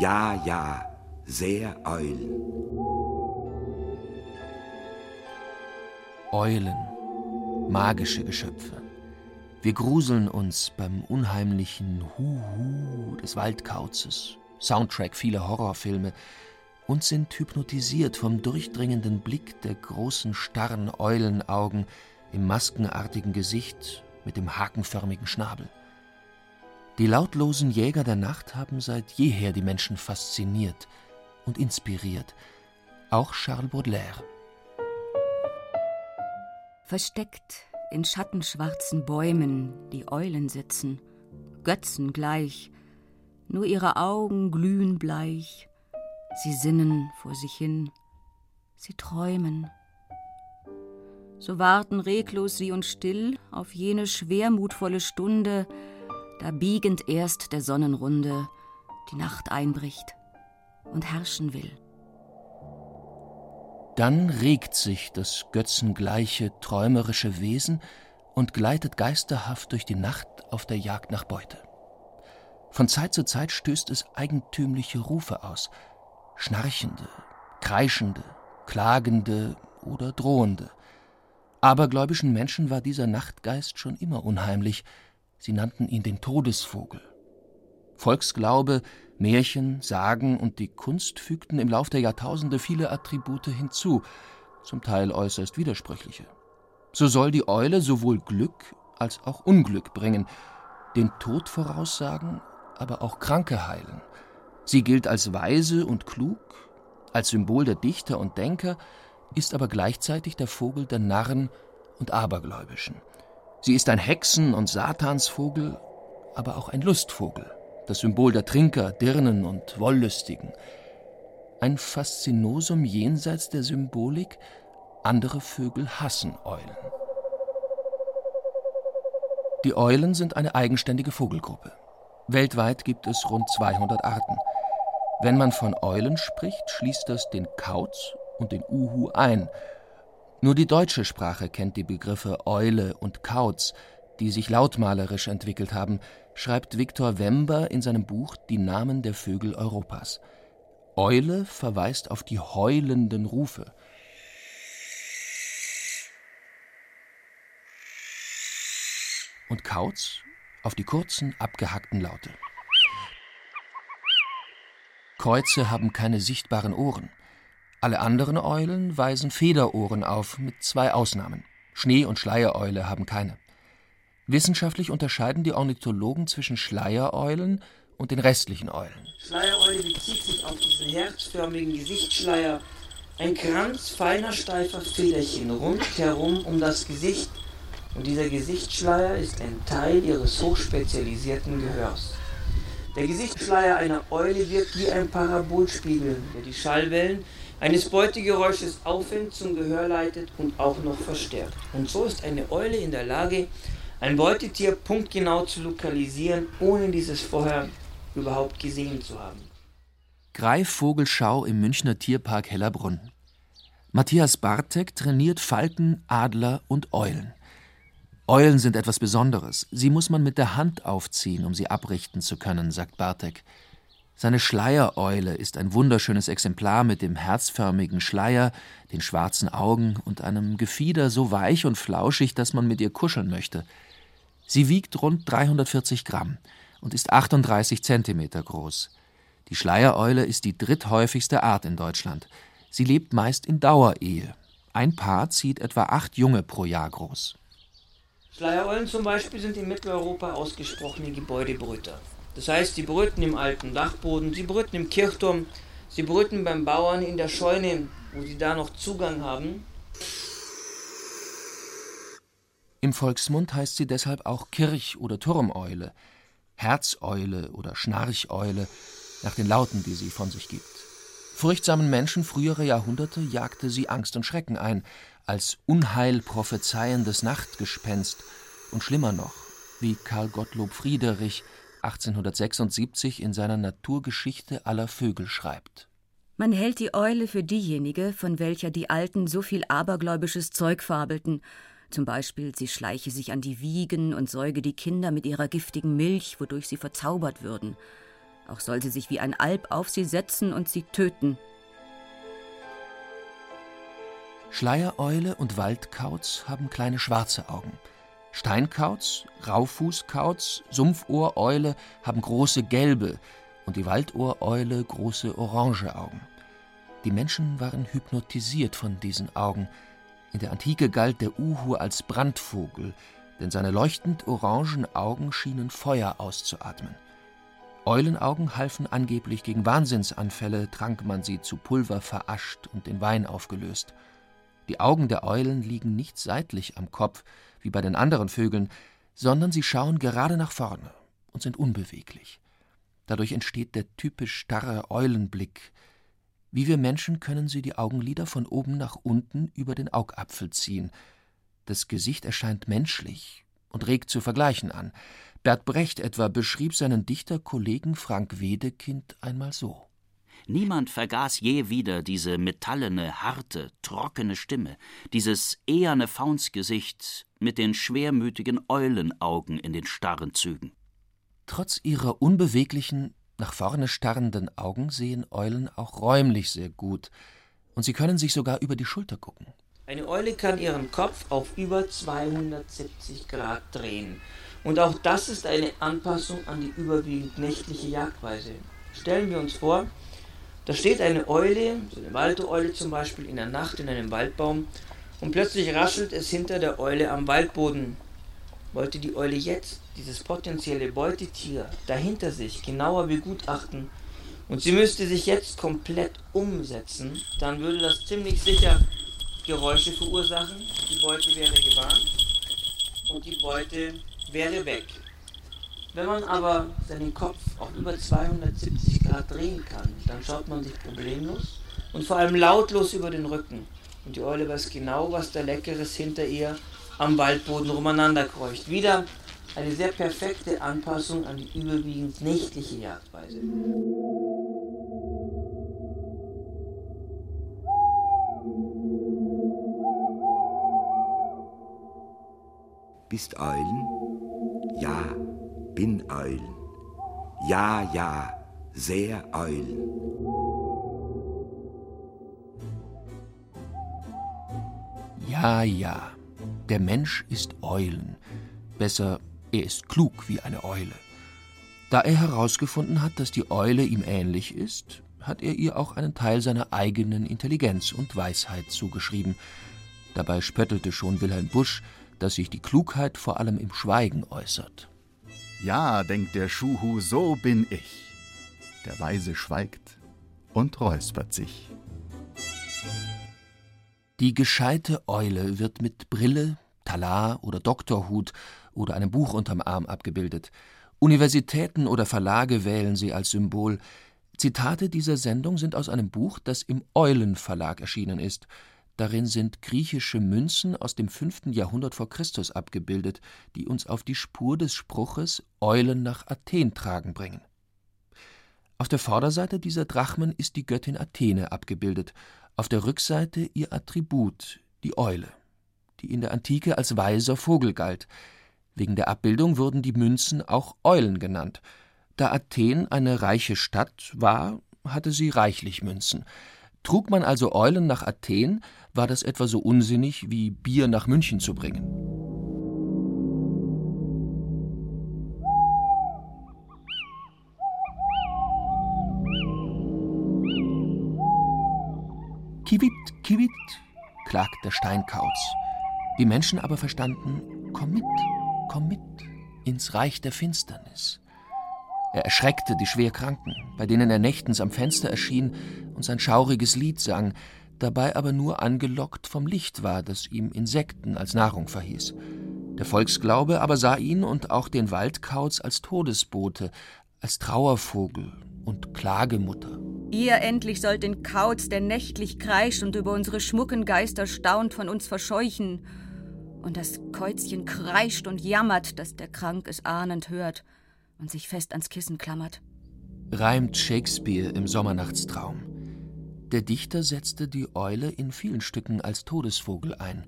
Ja, ja, sehr Eulen. Eulen, magische Geschöpfe. Wir gruseln uns beim unheimlichen Huhu des Waldkauzes, Soundtrack vieler Horrorfilme, und sind hypnotisiert vom durchdringenden Blick der großen starren Eulenaugen im maskenartigen Gesicht mit dem hakenförmigen Schnabel. Die lautlosen Jäger der Nacht haben seit jeher die Menschen fasziniert und inspiriert, auch Charles Baudelaire. Versteckt in schattenschwarzen Bäumen die Eulen sitzen, Götzen gleich, nur ihre Augen glühen bleich, sie sinnen vor sich hin, sie träumen. So warten reglos sie und still auf jene schwermutvolle Stunde, da biegend erst der Sonnenrunde die Nacht einbricht und herrschen will. Dann regt sich das götzengleiche, träumerische Wesen und gleitet geisterhaft durch die Nacht auf der Jagd nach Beute. Von Zeit zu Zeit stößt es eigentümliche Rufe aus, schnarchende, kreischende, klagende oder drohende. Abergläubischen Menschen war dieser Nachtgeist schon immer unheimlich, Sie nannten ihn den Todesvogel. Volksglaube, Märchen, Sagen und die Kunst fügten im Lauf der Jahrtausende viele Attribute hinzu, zum Teil äußerst widersprüchliche. So soll die Eule sowohl Glück als auch Unglück bringen, den Tod voraussagen, aber auch Kranke heilen. Sie gilt als weise und klug, als Symbol der Dichter und Denker, ist aber gleichzeitig der Vogel der Narren und Abergläubischen. Sie ist ein Hexen- und Satansvogel, aber auch ein Lustvogel, das Symbol der Trinker, Dirnen und Wollüstigen. Ein Faszinosum jenseits der Symbolik, andere Vögel hassen Eulen. Die Eulen sind eine eigenständige Vogelgruppe. Weltweit gibt es rund 200 Arten. Wenn man von Eulen spricht, schließt das den Kauz und den Uhu ein – nur die deutsche Sprache kennt die Begriffe Eule und Kauz, die sich lautmalerisch entwickelt haben, schreibt Viktor Wember in seinem Buch Die Namen der Vögel Europas. Eule verweist auf die heulenden Rufe. Und Kauz auf die kurzen, abgehackten Laute. Kreuze haben keine sichtbaren Ohren. Alle anderen Eulen weisen Federohren auf, mit zwei Ausnahmen. Schnee- und Schleiereule haben keine. Wissenschaftlich unterscheiden die Ornithologen zwischen Schleiereulen und den restlichen Eulen. Schleiereule bezieht sich auf diesen herzförmigen Gesichtsschleier, ein Kranz feiner, steifer Federchen rundherum um das Gesicht. Und dieser Gesichtsschleier ist ein Teil ihres hochspezialisierten Gehörs. Der Gesichtsschleier einer Eule wirkt wie ein Parabolspiegel, der die Schallwellen eines Beutegeräusches auffängt, zum Gehör leitet und auch noch verstärkt. Und so ist eine Eule in der Lage, ein Beutetier punktgenau zu lokalisieren, ohne dieses vorher überhaupt gesehen zu haben. Greifvogelschau im Münchner Tierpark Hellerbrunn. Matthias Bartek trainiert Falken, Adler und Eulen. Eulen sind etwas Besonderes. Sie muss man mit der Hand aufziehen, um sie abrichten zu können, sagt Bartek. Seine Schleiereule ist ein wunderschönes Exemplar mit dem herzförmigen Schleier, den schwarzen Augen und einem Gefieder so weich und flauschig, dass man mit ihr kuscheln möchte. Sie wiegt rund 340 Gramm und ist 38 Zentimeter groß. Die Schleiereule ist die dritthäufigste Art in Deutschland. Sie lebt meist in Dauerehe. Ein Paar zieht etwa acht Junge pro Jahr groß. Schleiereulen zum Beispiel sind in Mitteleuropa ausgesprochene Gebäudebrüter. Das heißt, sie brüten im alten Dachboden, sie brüten im Kirchturm, sie brüten beim Bauern in der Scheune, wo sie da noch Zugang haben. Im Volksmund heißt sie deshalb auch Kirch- oder Turmeule, Herzeule oder Schnarcheule nach den Lauten, die sie von sich gibt. Furchtsamen Menschen früherer Jahrhunderte jagte sie Angst und Schrecken ein, als Unheil prophezeiendes Nachtgespenst und schlimmer noch, wie Karl Gottlob Friederich 1876 in seiner Naturgeschichte aller Vögel schreibt. Man hält die Eule für diejenige, von welcher die Alten so viel abergläubisches Zeug fabelten. Zum Beispiel, sie schleiche sich an die Wiegen und säuge die Kinder mit ihrer giftigen Milch, wodurch sie verzaubert würden. Auch soll sie sich wie ein Alp auf sie setzen und sie töten. Schleiereule und Waldkauz haben kleine schwarze Augen. Steinkauz, Raufußkauz, Sumpfohreule haben große gelbe und die Waldohreule große orange Augen. Die Menschen waren hypnotisiert von diesen Augen. In der Antike galt der Uhu als Brandvogel, denn seine leuchtend orangen Augen schienen Feuer auszuatmen. Eulenaugen halfen angeblich gegen Wahnsinnsanfälle, trank man sie zu Pulver verascht und in Wein aufgelöst. Die Augen der Eulen liegen nicht seitlich am Kopf, wie bei den anderen Vögeln, sondern sie schauen gerade nach vorne und sind unbeweglich. Dadurch entsteht der typisch starre Eulenblick. Wie wir Menschen können sie die Augenlider von oben nach unten über den Augapfel ziehen. Das Gesicht erscheint menschlich und regt zu vergleichen an. Bert Brecht etwa beschrieb seinen Dichterkollegen Frank Wedekind einmal so. Niemand vergaß je wieder diese metallene, harte, trockene Stimme, dieses eherne Faunsgesicht mit den schwermütigen Eulenaugen in den starren Zügen. Trotz ihrer unbeweglichen, nach vorne starrenden Augen sehen Eulen auch räumlich sehr gut, und sie können sich sogar über die Schulter gucken. Eine Eule kann ihren Kopf auf über 270 Grad drehen. Und auch das ist eine Anpassung an die überwiegend nächtliche Jagdweise. Stellen wir uns vor, da steht eine Eule, eine Waldeule zum Beispiel, in der Nacht in einem Waldbaum und plötzlich raschelt es hinter der Eule am Waldboden. Wollte die Eule jetzt dieses potenzielle Beutetier dahinter sich genauer begutachten und sie müsste sich jetzt komplett umsetzen, dann würde das ziemlich sicher Geräusche verursachen, die Beute wäre gewarnt und die Beute wäre weg. Wenn man aber seinen Kopf auf über 270 Grad drehen kann, dann schaut man sich problemlos und vor allem lautlos über den Rücken. Und die Eule weiß genau, was da Leckeres hinter ihr am Waldboden rumeinander kreucht. Wieder eine sehr perfekte Anpassung an die überwiegend nächtliche Jagdweise. Bist Eulen? Ja, bin Eulen. Ja, ja, sehr Eulen. Ja, ja, der Mensch ist Eulen. Besser, er ist klug wie eine Eule. Da er herausgefunden hat, dass die Eule ihm ähnlich ist, hat er ihr auch einen Teil seiner eigenen Intelligenz und Weisheit zugeschrieben. Dabei spöttelte schon Wilhelm Busch, dass sich die Klugheit vor allem im Schweigen äußert. Ja, denkt der Schuhu, so bin ich. Der Weise schweigt und räuspert sich. Die gescheite Eule wird mit Brille, Talar oder Doktorhut oder einem Buch unterm Arm abgebildet. Universitäten oder Verlage wählen sie als Symbol. Zitate dieser Sendung sind aus einem Buch, das im Eulenverlag erschienen ist. Darin sind griechische Münzen aus dem 5. Jahrhundert vor Christus abgebildet, die uns auf die Spur des Spruches Eulen nach Athen tragen bringen. Auf der Vorderseite dieser Drachmen ist die Göttin Athene abgebildet, auf der Rückseite ihr Attribut, die Eule, die in der Antike als weiser Vogel galt. Wegen der Abbildung wurden die Münzen auch Eulen genannt. Da Athen eine reiche Stadt war, hatte sie reichlich Münzen. Trug man also Eulen nach Athen, war das etwa so unsinnig wie Bier nach München zu bringen. Kiwit, kiwit, klagt der Steinkauz. Die Menschen aber verstanden, komm mit, komm mit ins Reich der Finsternis. Er erschreckte die Schwerkranken, bei denen er nächtens am Fenster erschien und sein schauriges Lied sang, dabei aber nur angelockt vom Licht war, das ihm Insekten als Nahrung verhieß. Der Volksglaube aber sah ihn und auch den Waldkauz als Todesbote, als Trauervogel, und Klagemutter. Ihr endlich sollt den Kauz, der nächtlich kreischt und über unsere schmucken Geister staunt, von uns verscheuchen. Und das Käuzchen kreischt und jammert, dass der Krank es ahnend hört und sich fest ans Kissen klammert. Reimt Shakespeare im Sommernachtstraum. Der Dichter setzte die Eule in vielen Stücken als Todesvogel ein.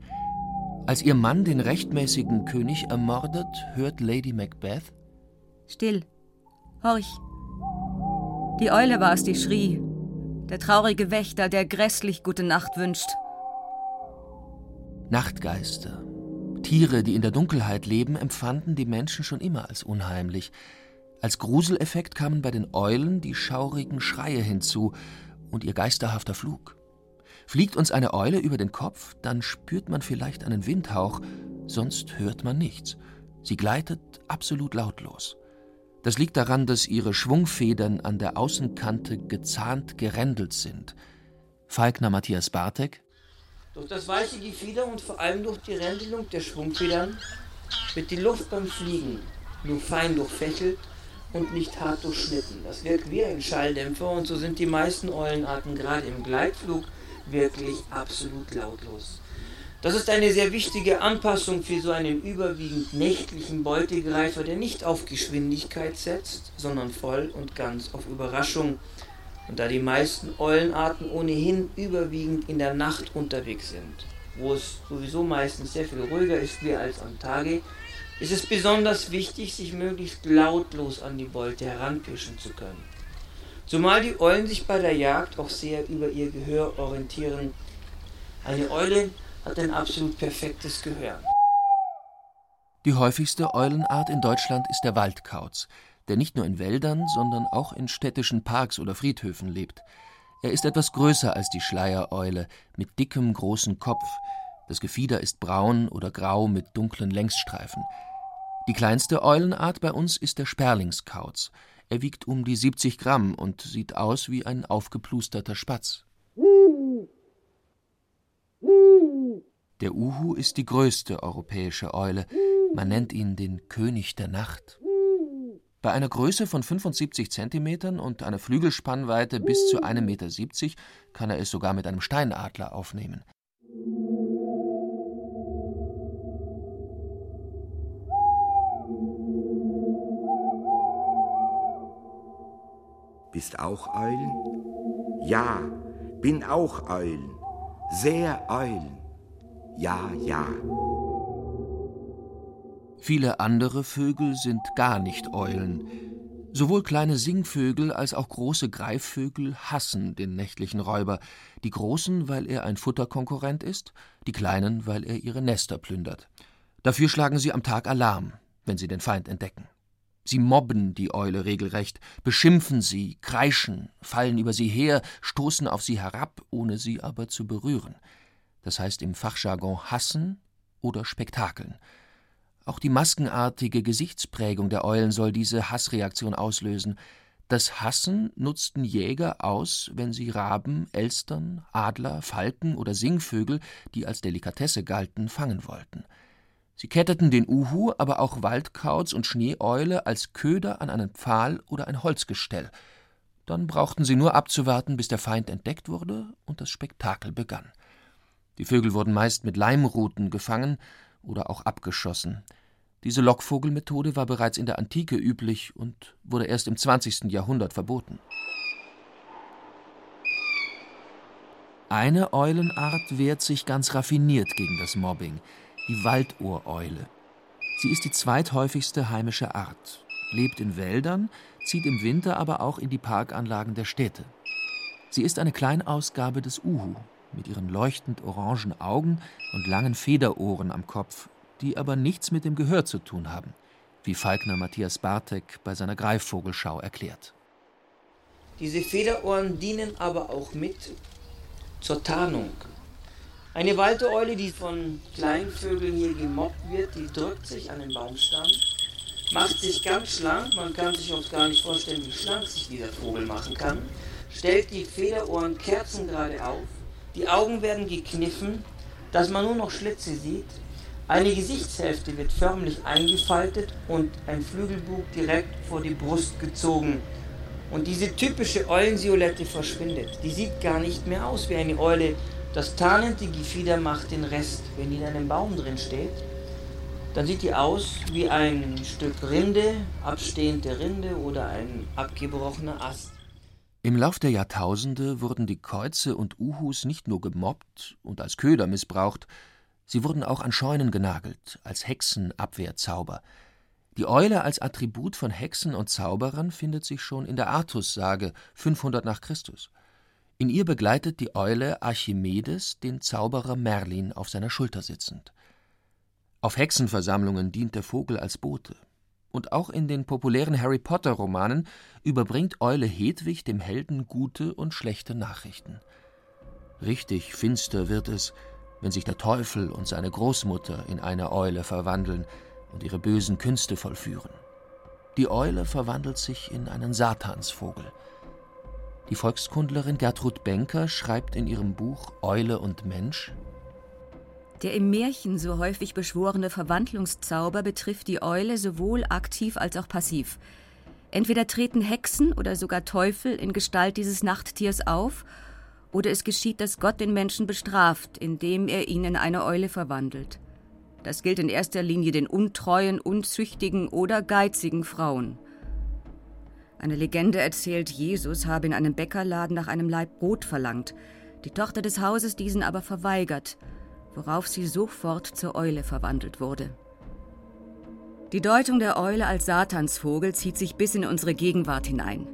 Als ihr Mann den rechtmäßigen König ermordet, hört Lady Macbeth: Still, horch. Die Eule war's, die schrie. Der traurige Wächter, der grässlich gute Nacht wünscht. Nachtgeister, Tiere, die in der Dunkelheit leben, empfanden die Menschen schon immer als unheimlich. Als Gruseleffekt kamen bei den Eulen die schaurigen Schreie hinzu und ihr geisterhafter Flug. Fliegt uns eine Eule über den Kopf, dann spürt man vielleicht einen Windhauch, sonst hört man nichts. Sie gleitet absolut lautlos. Das liegt daran, dass ihre Schwungfedern an der Außenkante gezahnt gerändelt sind. Falkner Matthias Bartek. Durch das weiche Gefieder und vor allem durch die Rändelung der Schwungfedern wird die Luft beim Fliegen nur fein durchfächelt und nicht hart durchschnitten. Das wirkt wie ein Schalldämpfer und so sind die meisten Eulenarten gerade im Gleitflug wirklich absolut lautlos. Das ist eine sehr wichtige Anpassung für so einen überwiegend nächtlichen Beutegreifer, der nicht auf Geschwindigkeit setzt, sondern voll und ganz auf Überraschung. Und da die meisten Eulenarten ohnehin überwiegend in der Nacht unterwegs sind, wo es sowieso meistens sehr viel ruhiger ist wie als am Tage, ist es besonders wichtig, sich möglichst lautlos an die Beute heranpirschen zu können. Zumal die Eulen sich bei der Jagd auch sehr über ihr Gehör orientieren. Eine Eule hat ein absolut perfektes Gehör. Die häufigste Eulenart in Deutschland ist der Waldkauz, der nicht nur in Wäldern, sondern auch in städtischen Parks oder Friedhöfen lebt. Er ist etwas größer als die Schleiereule, mit dickem, großen Kopf, das Gefieder ist braun oder grau mit dunklen Längsstreifen. Die kleinste Eulenart bei uns ist der Sperlingskauz. Er wiegt um die 70 Gramm und sieht aus wie ein aufgeplusterter Spatz. Der Uhu ist die größte europäische Eule. Man nennt ihn den König der Nacht. Bei einer Größe von 75 Zentimetern und einer Flügelspannweite bis zu 1,70 Meter kann er es sogar mit einem Steinadler aufnehmen. Bist auch Eulen? Ja, bin auch Eulen, sehr Eulen. Ja, ja. Viele andere Vögel sind gar nicht Eulen. Sowohl kleine Singvögel als auch große Greifvögel hassen den nächtlichen Räuber, die großen, weil er ein Futterkonkurrent ist, die kleinen, weil er ihre Nester plündert. Dafür schlagen sie am Tag Alarm, wenn sie den Feind entdecken. Sie mobben die Eule regelrecht, beschimpfen sie, kreischen, fallen über sie her, stoßen auf sie herab, ohne sie aber zu berühren. Das heißt im Fachjargon hassen oder spektakeln. Auch die maskenartige Gesichtsprägung der Eulen soll diese Hassreaktion auslösen. Das Hassen nutzten Jäger aus, wenn sie Raben, Elstern, Adler, Falken oder Singvögel, die als Delikatesse galten, fangen wollten. Sie ketteten den Uhu, aber auch Waldkauz und Schneeeule als Köder an einen Pfahl oder ein Holzgestell. Dann brauchten sie nur abzuwarten, bis der Feind entdeckt wurde und das Spektakel begann. Die Vögel wurden meist mit Leimruten gefangen oder auch abgeschossen. Diese Lockvogelmethode war bereits in der Antike üblich und wurde erst im 20. Jahrhundert verboten. Eine Eulenart wehrt sich ganz raffiniert gegen das Mobbing die Waldohreule. Sie ist die zweithäufigste heimische Art, lebt in Wäldern, zieht im Winter aber auch in die Parkanlagen der Städte. Sie ist eine Kleinausgabe des Uhu mit ihren leuchtend orangen Augen und langen Federohren am Kopf, die aber nichts mit dem Gehör zu tun haben, wie Falkner Matthias Bartek bei seiner Greifvogelschau erklärt. Diese Federohren dienen aber auch mit zur Tarnung eine Waldeule, die von kleinen Vögeln hier gemobbt wird, die drückt sich an den Baumstamm, macht sich ganz schlank, man kann sich auch gar nicht vorstellen, wie schlank sich dieser Vogel machen kann, stellt die Federohren kerzengerade auf, die Augen werden gekniffen, dass man nur noch Schlitze sieht, eine Gesichtshälfte wird förmlich eingefaltet und ein Flügelbug direkt vor die Brust gezogen. Und diese typische Eulensilhouette verschwindet. Die sieht gar nicht mehr aus wie eine Eule. Das tarnende Gefieder macht den Rest. Wenn die in einem Baum drin steht, dann sieht die aus wie ein Stück Rinde, abstehende Rinde oder ein abgebrochener Ast. Im Lauf der Jahrtausende wurden die Käuze und Uhus nicht nur gemobbt und als Köder missbraucht, sie wurden auch an Scheunen genagelt, als Hexenabwehrzauber. Die Eule als Attribut von Hexen und Zauberern findet sich schon in der Artussage 500 nach Christus. In ihr begleitet die Eule Archimedes den Zauberer Merlin auf seiner Schulter sitzend. Auf Hexenversammlungen dient der Vogel als Bote. Und auch in den populären Harry Potter-Romanen überbringt Eule Hedwig dem Helden gute und schlechte Nachrichten. Richtig finster wird es, wenn sich der Teufel und seine Großmutter in eine Eule verwandeln und ihre bösen Künste vollführen. Die Eule verwandelt sich in einen Satansvogel. Die Volkskundlerin Gertrud Benker schreibt in ihrem Buch Eule und Mensch der im Märchen so häufig beschworene Verwandlungszauber betrifft die Eule sowohl aktiv als auch passiv. Entweder treten Hexen oder sogar Teufel in Gestalt dieses Nachttiers auf, oder es geschieht, dass Gott den Menschen bestraft, indem er ihn in eine Eule verwandelt. Das gilt in erster Linie den untreuen, unzüchtigen oder geizigen Frauen. Eine Legende erzählt, Jesus habe in einem Bäckerladen nach einem Laib Brot verlangt, die Tochter des Hauses diesen aber verweigert – worauf sie sofort zur Eule verwandelt wurde. Die Deutung der Eule als Satansvogel zieht sich bis in unsere Gegenwart hinein.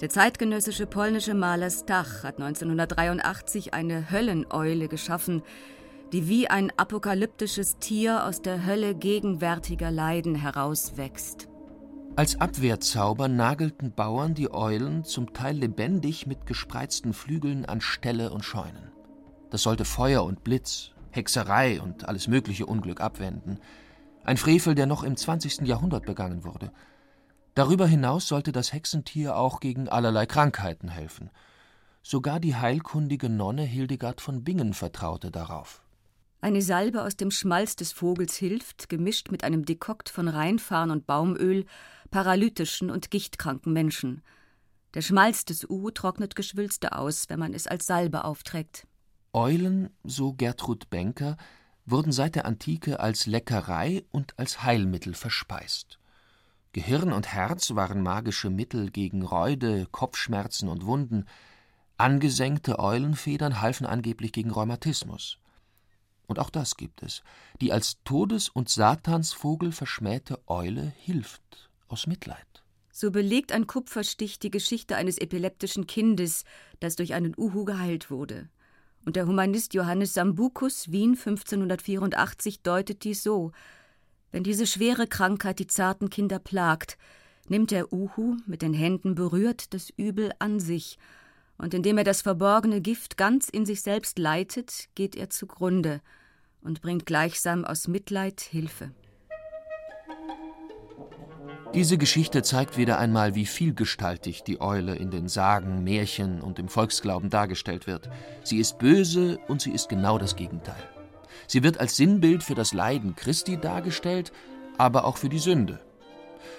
Der zeitgenössische polnische Maler Stach hat 1983 eine Hölleneule geschaffen, die wie ein apokalyptisches Tier aus der Hölle gegenwärtiger Leiden herauswächst. Als Abwehrzauber nagelten Bauern die Eulen zum Teil lebendig mit gespreizten Flügeln an Ställe und Scheunen. Das sollte Feuer und Blitz, Hexerei und alles mögliche Unglück abwenden. Ein Frevel, der noch im 20. Jahrhundert begangen wurde. Darüber hinaus sollte das Hexentier auch gegen allerlei Krankheiten helfen. Sogar die heilkundige Nonne Hildegard von Bingen vertraute darauf. Eine Salbe aus dem Schmalz des Vogels hilft, gemischt mit einem Dekokt von Rheinfarn und Baumöl, paralytischen und gichtkranken Menschen. Der Schmalz des Uhu trocknet Geschwülste aus, wenn man es als Salbe aufträgt. Eulen, so Gertrud Benker, wurden seit der Antike als Leckerei und als Heilmittel verspeist. Gehirn und Herz waren magische Mittel gegen Reude, Kopfschmerzen und Wunden. Angesenkte Eulenfedern halfen angeblich gegen Rheumatismus. Und auch das gibt es. Die als Todes- und Satansvogel verschmähte Eule hilft aus Mitleid. So belegt ein Kupferstich die Geschichte eines epileptischen Kindes, das durch einen Uhu geheilt wurde und der Humanist Johannes Sambucus, Wien 1584, deutet dies so: Wenn diese schwere Krankheit die zarten Kinder plagt, nimmt der Uhu, mit den Händen berührt, das Übel an sich, und indem er das verborgene Gift ganz in sich selbst leitet, geht er zugrunde und bringt gleichsam aus Mitleid Hilfe. Diese Geschichte zeigt wieder einmal, wie vielgestaltig die Eule in den Sagen, Märchen und im Volksglauben dargestellt wird. Sie ist böse und sie ist genau das Gegenteil. Sie wird als Sinnbild für das Leiden Christi dargestellt, aber auch für die Sünde.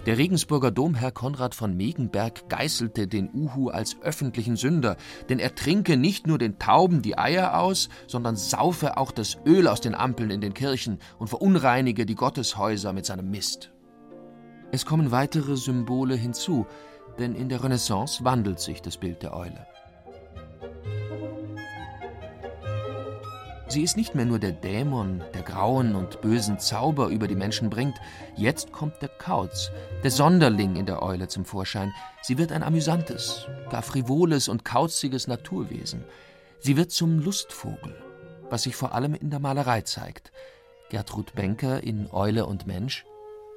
Der Regensburger Domherr Konrad von Megenberg geißelte den Uhu als öffentlichen Sünder, denn er trinke nicht nur den Tauben die Eier aus, sondern saufe auch das Öl aus den Ampeln in den Kirchen und verunreinige die Gotteshäuser mit seinem Mist. Es kommen weitere Symbole hinzu, denn in der Renaissance wandelt sich das Bild der Eule. Sie ist nicht mehr nur der Dämon, der grauen und bösen Zauber über die Menschen bringt, jetzt kommt der Kauz, der Sonderling in der Eule zum Vorschein. Sie wird ein amüsantes, gar frivoles und kauziges Naturwesen. Sie wird zum Lustvogel, was sich vor allem in der Malerei zeigt. Gertrud Benker in Eule und Mensch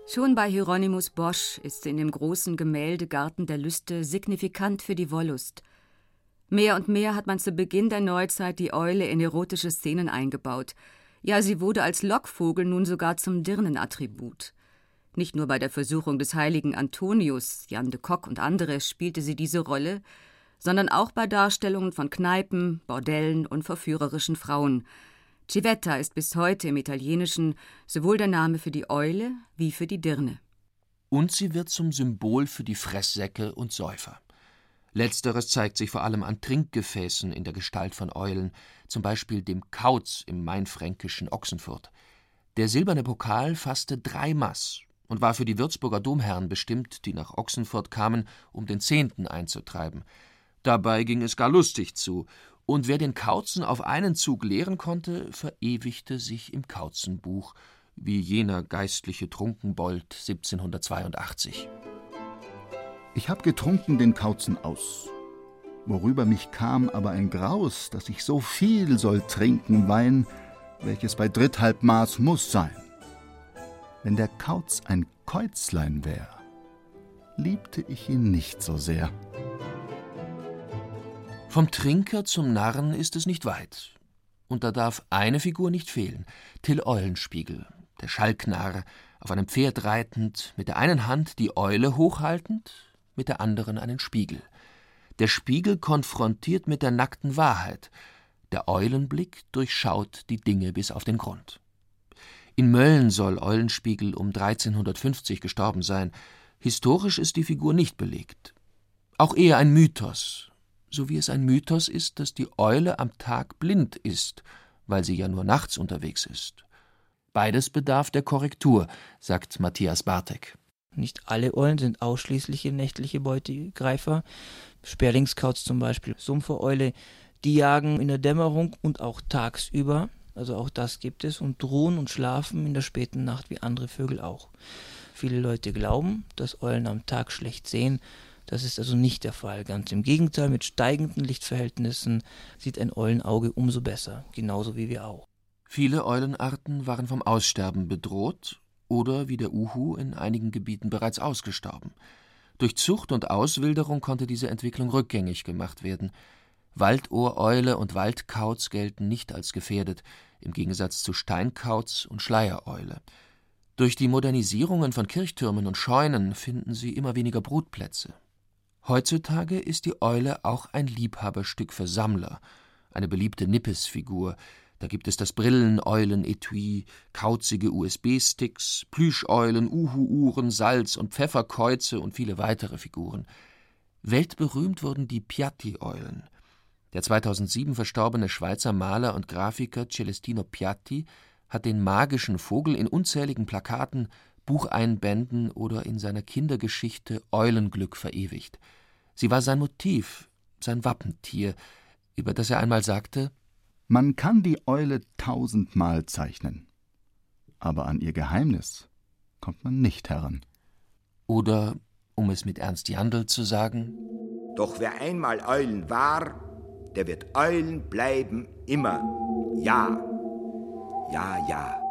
Schon bei Hieronymus Bosch ist sie in dem großen Gemälde Garten der Lüste signifikant für die Wollust. Mehr und mehr hat man zu Beginn der Neuzeit die Eule in erotische Szenen eingebaut. Ja, sie wurde als Lockvogel nun sogar zum Dirnenattribut. Nicht nur bei der Versuchung des heiligen Antonius, Jan de Kock und andere spielte sie diese Rolle, sondern auch bei Darstellungen von Kneipen, Bordellen und verführerischen Frauen – Civetta ist bis heute im Italienischen sowohl der Name für die Eule wie für die Dirne. Und sie wird zum Symbol für die Fresssäcke und Säufer. Letzteres zeigt sich vor allem an Trinkgefäßen in der Gestalt von Eulen, zum Beispiel dem Kauz im mainfränkischen Ochsenfurt. Der silberne Pokal fasste drei Maß und war für die Würzburger Domherren bestimmt, die nach Ochsenfurt kamen, um den Zehnten einzutreiben. Dabei ging es gar lustig zu, und wer den Kauzen auf einen Zug leeren konnte, verewigte sich im Kauzenbuch, wie jener geistliche Trunkenbold 1782. Ich hab getrunken den Kauzen aus, worüber mich kam aber ein Graus, dass ich so viel soll trinken Wein, welches bei dritthalb Maß muss sein. Wenn der Kauz ein Käuzlein wär, liebte ich ihn nicht so sehr. Vom Trinker zum Narren ist es nicht weit. Und da darf eine Figur nicht fehlen: Till Eulenspiegel, der Schalknarr, auf einem Pferd reitend, mit der einen Hand die Eule hochhaltend, mit der anderen einen Spiegel. Der Spiegel konfrontiert mit der nackten Wahrheit, der Eulenblick durchschaut die Dinge bis auf den Grund. In Mölln soll Eulenspiegel um 1350 gestorben sein. Historisch ist die Figur nicht belegt. Auch eher ein Mythos, so wie es ein Mythos ist, dass die Eule am Tag blind ist, weil sie ja nur nachts unterwegs ist. Beides bedarf der Korrektur, sagt Matthias Bartek. Nicht alle Eulen sind ausschließliche nächtliche Beutegreifer. Sperlingskauz zum Beispiel, Sumpfereule, die jagen in der Dämmerung und auch tagsüber. Also auch das gibt es und ruhen und schlafen in der späten Nacht wie andere Vögel auch. Viele Leute glauben, dass Eulen am Tag schlecht sehen. Das ist also nicht der Fall. Ganz im Gegenteil, mit steigenden Lichtverhältnissen sieht ein Eulenauge umso besser, genauso wie wir auch. Viele Eulenarten waren vom Aussterben bedroht oder wie der Uhu in einigen Gebieten bereits ausgestorben. Durch Zucht und Auswilderung konnte diese Entwicklung rückgängig gemacht werden. Waldohreule und Waldkauz gelten nicht als gefährdet, im Gegensatz zu Steinkauz und Schleiereule. Durch die Modernisierungen von Kirchtürmen und Scheunen finden sie immer weniger Brutplätze. Heutzutage ist die Eule auch ein Liebhaberstück für Sammler, eine beliebte Nippesfigur. Da gibt es das Brilleneulen-Etui, kauzige USB-Sticks, Plüscheulen, Uhu-Uhren, Salz- und Pfefferkäuze und viele weitere Figuren. Weltberühmt wurden die Piatti-Eulen – der 2007 verstorbene Schweizer Maler und Grafiker Celestino Piatti hat den magischen Vogel in unzähligen Plakaten, Bucheinbänden oder in seiner Kindergeschichte Eulenglück verewigt. Sie war sein Motiv, sein Wappentier, über das er einmal sagte: Man kann die Eule tausendmal zeichnen, aber an ihr Geheimnis kommt man nicht heran. Oder, um es mit Ernst Jandl zu sagen: Doch wer einmal Eulen war, der wird Eulen bleiben immer. Ja, ja, ja.